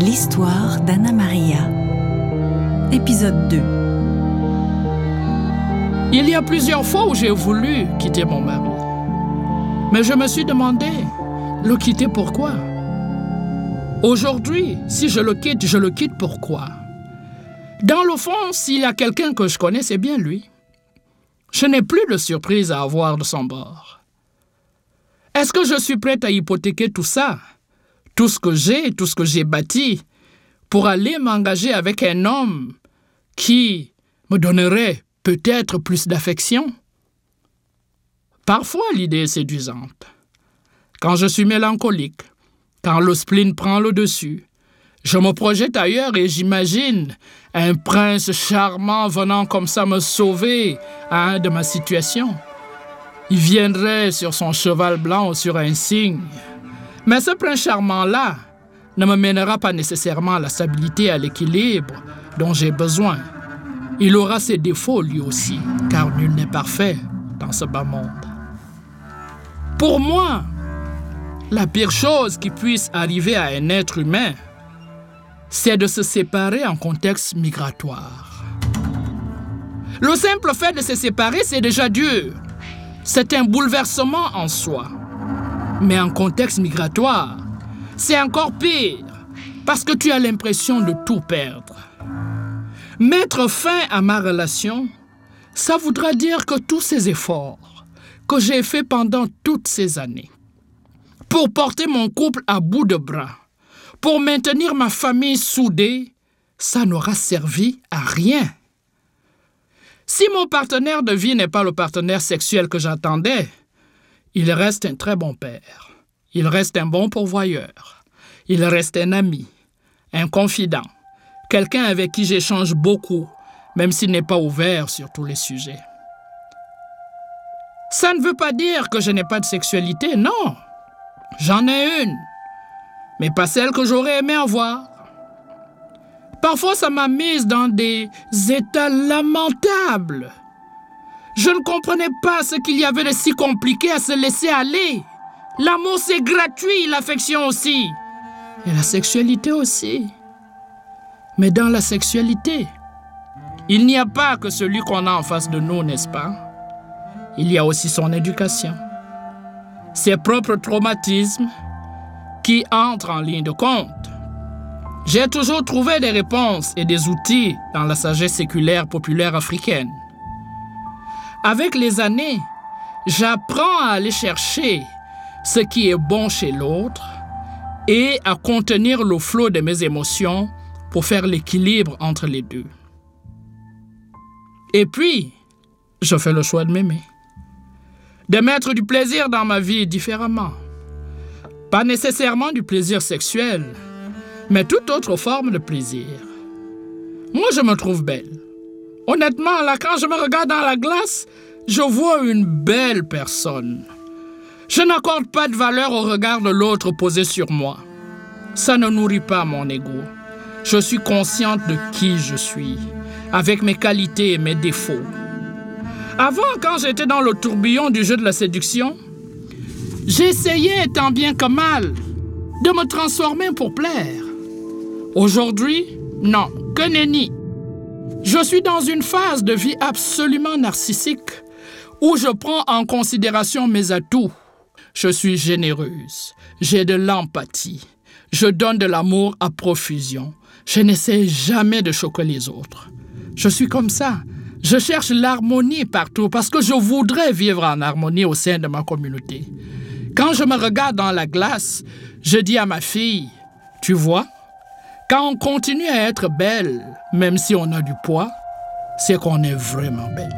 L'histoire d'Anna Maria. Épisode 2. Il y a plusieurs fois où j'ai voulu quitter mon mari. Mais je me suis demandé, le quitter pourquoi? Aujourd'hui, si je le quitte, je le quitte pourquoi? Dans le fond, s'il y a quelqu'un que je connais, c'est bien lui. Je n'ai plus de surprise à avoir de son bord. Est-ce que je suis prête à hypothéquer tout ça, tout ce que j'ai, tout ce que j'ai bâti, pour aller m'engager avec un homme qui me donnerait peut-être plus d'affection Parfois l'idée est séduisante. Quand je suis mélancolique, quand le spleen prend le dessus, je me projette ailleurs et j'imagine un prince charmant venant comme ça me sauver de ma situation. Il viendrait sur son cheval blanc ou sur un cygne. Mais ce prince charmant-là ne me mènera pas nécessairement à la stabilité et à l'équilibre dont j'ai besoin. Il aura ses défauts lui aussi, car nul n'est parfait dans ce bas monde. Pour moi, la pire chose qui puisse arriver à un être humain, c'est de se séparer en contexte migratoire. Le simple fait de se séparer, c'est déjà dur. C'est un bouleversement en soi. Mais en contexte migratoire, c'est encore pire, parce que tu as l'impression de tout perdre. Mettre fin à ma relation, ça voudra dire que tous ces efforts que j'ai faits pendant toutes ces années, pour porter mon couple à bout de bras, pour maintenir ma famille soudée, ça n'aura servi à rien. Si mon partenaire de vie n'est pas le partenaire sexuel que j'attendais, il reste un très bon père. Il reste un bon pourvoyeur. Il reste un ami, un confident, quelqu'un avec qui j'échange beaucoup, même s'il n'est pas ouvert sur tous les sujets. Ça ne veut pas dire que je n'ai pas de sexualité, non. J'en ai une mais pas celle que j'aurais aimé avoir. Parfois, ça m'a mise dans des états lamentables. Je ne comprenais pas ce qu'il y avait de si compliqué à se laisser aller. L'amour, c'est gratuit, l'affection aussi. Et la sexualité aussi. Mais dans la sexualité, il n'y a pas que celui qu'on a en face de nous, n'est-ce pas? Il y a aussi son éducation, ses propres traumatismes, qui entre en ligne de compte. J'ai toujours trouvé des réponses et des outils dans la sagesse séculaire populaire africaine. Avec les années, j'apprends à aller chercher ce qui est bon chez l'autre et à contenir le flot de mes émotions pour faire l'équilibre entre les deux. Et puis, je fais le choix de m'aimer, de mettre du plaisir dans ma vie différemment. Pas nécessairement du plaisir sexuel, mais toute autre forme de plaisir. Moi, je me trouve belle. Honnêtement, là, quand je me regarde dans la glace, je vois une belle personne. Je n'accorde pas de valeur au regard de l'autre posé sur moi. Ça ne nourrit pas mon ego. Je suis consciente de qui je suis, avec mes qualités et mes défauts. Avant, quand j'étais dans le tourbillon du jeu de la séduction, J'essayais tant bien que mal de me transformer pour plaire. Aujourd'hui, non, que nenni. Je suis dans une phase de vie absolument narcissique où je prends en considération mes atouts. Je suis généreuse, j'ai de l'empathie, je donne de l'amour à profusion. Je n'essaie jamais de choquer les autres. Je suis comme ça. Je cherche l'harmonie partout parce que je voudrais vivre en harmonie au sein de ma communauté. Quand je me regarde dans la glace, je dis à ma fille, tu vois, quand on continue à être belle, même si on a du poids, c'est qu'on est vraiment belle.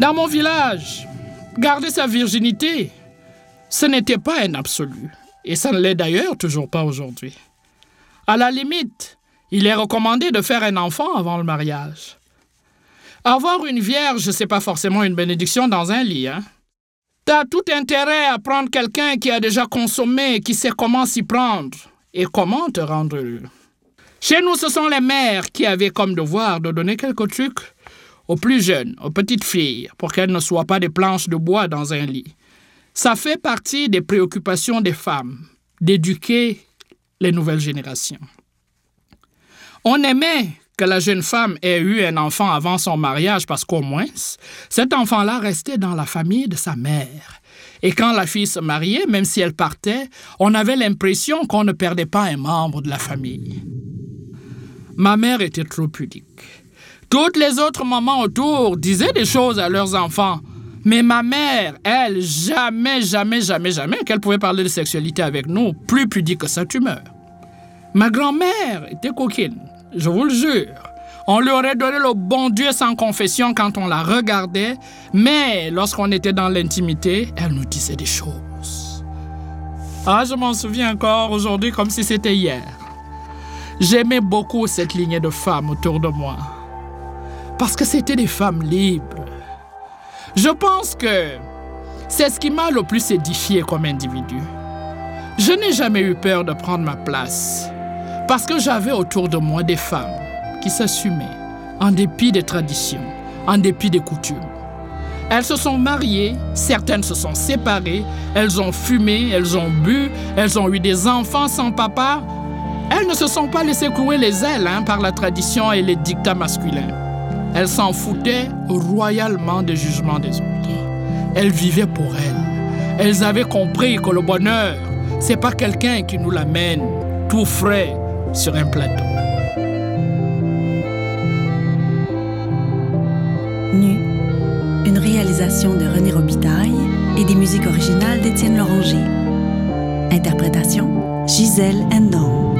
Dans mon village, garder sa virginité, ce n'était pas un absolu. Et ça ne l'est d'ailleurs toujours pas aujourd'hui. À la limite, il est recommandé de faire un enfant avant le mariage. Avoir une vierge, c'est pas forcément une bénédiction dans un lit, hein. T'as tout intérêt à prendre quelqu'un qui a déjà consommé, qui sait comment s'y prendre et comment te rendre heureux? Chez nous, ce sont les mères qui avaient comme devoir de donner quelques trucs aux plus jeunes, aux petites filles, pour qu'elles ne soient pas des planches de bois dans un lit. Ça fait partie des préoccupations des femmes, d'éduquer les nouvelles générations. On aimait que la jeune femme ait eu un enfant avant son mariage parce qu'au moins, cet enfant-là restait dans la famille de sa mère. Et quand la fille se mariait, même si elle partait, on avait l'impression qu'on ne perdait pas un membre de la famille. Ma mère était trop pudique. Toutes les autres mamans autour disaient des choses à leurs enfants. Mais ma mère, elle, jamais, jamais, jamais, jamais qu'elle pouvait parler de sexualité avec nous, plus pudique que sa tumeur. Ma grand-mère était coquine, je vous le jure. On lui aurait donné le bon Dieu sans confession quand on la regardait, mais lorsqu'on était dans l'intimité, elle nous disait des choses. Ah, je m'en souviens encore aujourd'hui comme si c'était hier. J'aimais beaucoup cette lignée de femmes autour de moi. Parce que c'était des femmes libres. Je pense que c'est ce qui m'a le plus édifié comme individu. Je n'ai jamais eu peur de prendre ma place. Parce que j'avais autour de moi des femmes qui s'assumaient, en dépit des traditions, en dépit des coutumes. Elles se sont mariées, certaines se sont séparées, elles ont fumé, elles ont bu, elles ont eu des enfants sans papa. Elles ne se sont pas laissées clouer les ailes hein, par la tradition et les dictats masculins. Elles s'en foutaient royalement des jugements des autres. Elles vivaient pour elles. Elles avaient compris que le bonheur, c'est pas quelqu'un qui nous l'amène tout frais sur un plateau. Nu, une réalisation de René Robitaille et des musiques originales d'Étienne Loranger. Interprétation Gisèle Endon.